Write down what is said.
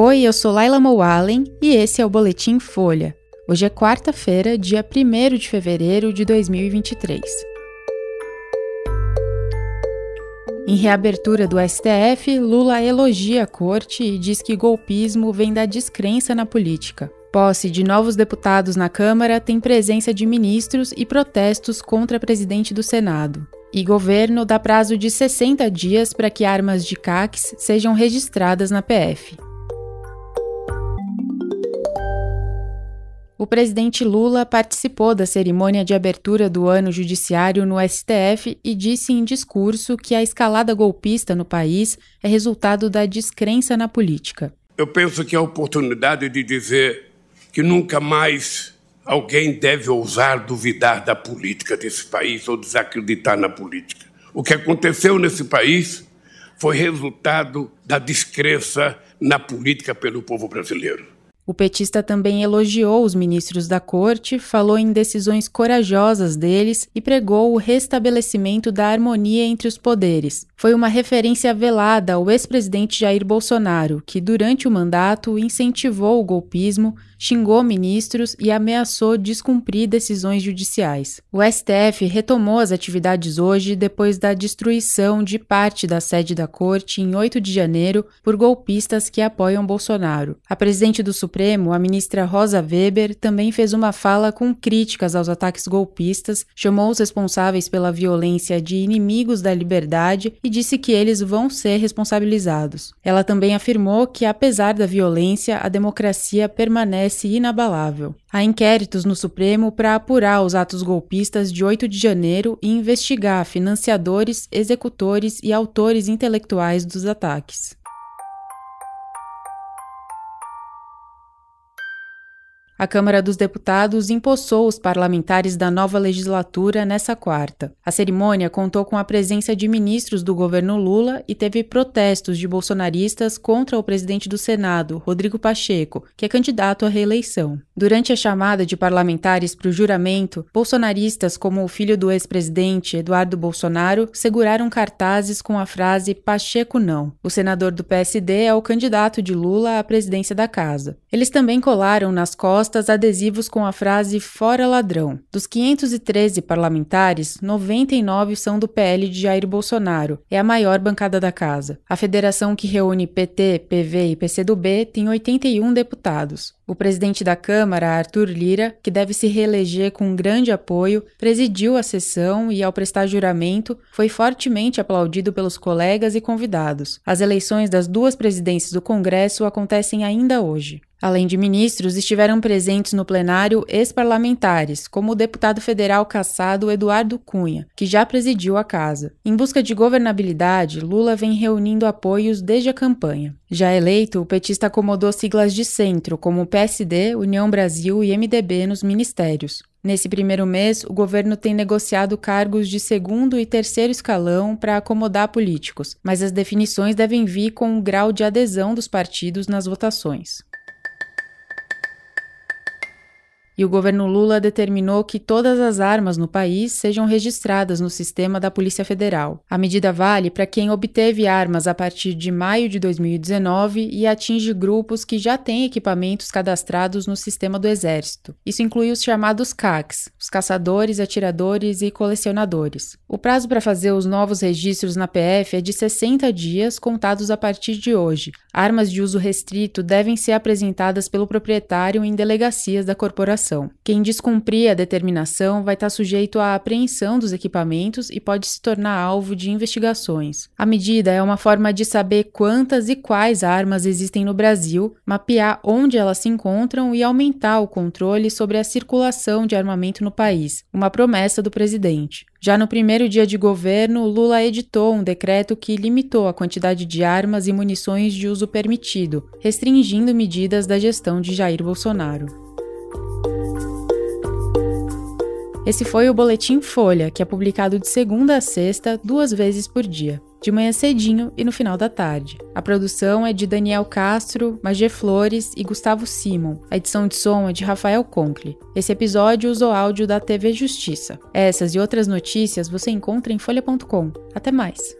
Oi, eu sou Laila Moalen e esse é o Boletim Folha. Hoje é quarta-feira, dia 1 de fevereiro de 2023. Em reabertura do STF, Lula elogia a corte e diz que golpismo vem da descrença na política. Posse de novos deputados na Câmara tem presença de ministros e protestos contra presidente do Senado. E governo dá prazo de 60 dias para que armas de CACs sejam registradas na PF. O presidente Lula participou da cerimônia de abertura do ano judiciário no STF e disse em discurso que a escalada golpista no país é resultado da descrença na política. Eu penso que é a oportunidade de dizer que nunca mais alguém deve ousar duvidar da política desse país ou desacreditar na política. O que aconteceu nesse país foi resultado da descrença na política pelo povo brasileiro. O petista também elogiou os ministros da corte, falou em decisões corajosas deles e pregou o restabelecimento da harmonia entre os poderes. Foi uma referência velada ao ex-presidente Jair Bolsonaro, que durante o mandato incentivou o golpismo, xingou ministros e ameaçou descumprir decisões judiciais. O STF retomou as atividades hoje depois da destruição de parte da sede da corte em 8 de janeiro por golpistas que apoiam Bolsonaro. A presidente do Supremo Supremo, a ministra Rosa Weber, também fez uma fala com críticas aos ataques golpistas, chamou os responsáveis pela violência de inimigos da liberdade e disse que eles vão ser responsabilizados. Ela também afirmou que, apesar da violência, a democracia permanece inabalável. Há inquéritos no Supremo para apurar os atos golpistas de 8 de janeiro e investigar financiadores, executores e autores intelectuais dos ataques. A Câmara dos Deputados empossou os parlamentares da nova legislatura nessa quarta. A cerimônia contou com a presença de ministros do governo Lula e teve protestos de bolsonaristas contra o presidente do Senado, Rodrigo Pacheco, que é candidato à reeleição. Durante a chamada de parlamentares para o juramento, bolsonaristas como o filho do ex-presidente, Eduardo Bolsonaro, seguraram cartazes com a frase Pacheco não. O senador do PSD é o candidato de Lula à presidência da casa. Eles também colaram nas costas adesivos com a frase Fora Ladrão. Dos 513 parlamentares, 99 são do PL de Jair Bolsonaro. É a maior bancada da casa. A federação que reúne PT, PV e PCdoB tem 81 deputados. O presidente da Câmara, Arthur Lira, que deve se reeleger com grande apoio, presidiu a sessão e, ao prestar juramento, foi fortemente aplaudido pelos colegas e convidados. As eleições das duas presidências do Congresso acontecem ainda hoje. Além de ministros, estiveram presentes no plenário ex-parlamentares, como o deputado federal caçado Eduardo Cunha, que já presidiu a casa. Em busca de governabilidade, Lula vem reunindo apoios desde a campanha. Já eleito, o petista acomodou siglas de centro, como PSD, União Brasil e MDB nos ministérios. Nesse primeiro mês, o governo tem negociado cargos de segundo e terceiro escalão para acomodar políticos, mas as definições devem vir com o grau de adesão dos partidos nas votações. E o governo Lula determinou que todas as armas no país sejam registradas no sistema da Polícia Federal. A medida vale para quem obteve armas a partir de maio de 2019 e atinge grupos que já têm equipamentos cadastrados no sistema do Exército. Isso inclui os chamados CACs, os caçadores, atiradores e colecionadores. O prazo para fazer os novos registros na PF é de 60 dias contados a partir de hoje. Armas de uso restrito devem ser apresentadas pelo proprietário em delegacias da corporação Quem descumprir a determinação vai estar sujeito à apreensão dos equipamentos e pode se tornar alvo de investigações. A medida é uma forma de saber quantas e quais armas existem no Brasil, mapear onde elas se encontram e aumentar o controle sobre a circulação de armamento no país, uma promessa do presidente. Já no primeiro dia de governo, Lula editou um decreto que limitou a quantidade de armas e munições de uso permitido, restringindo medidas da gestão de Jair Bolsonaro. Esse foi o Boletim Folha, que é publicado de segunda a sexta, duas vezes por dia, de manhã cedinho e no final da tarde. A produção é de Daniel Castro, Magé Flores e Gustavo Simon. A edição de som é de Rafael Conkle. Esse episódio usou áudio da TV Justiça. Essas e outras notícias você encontra em folha.com. Até mais!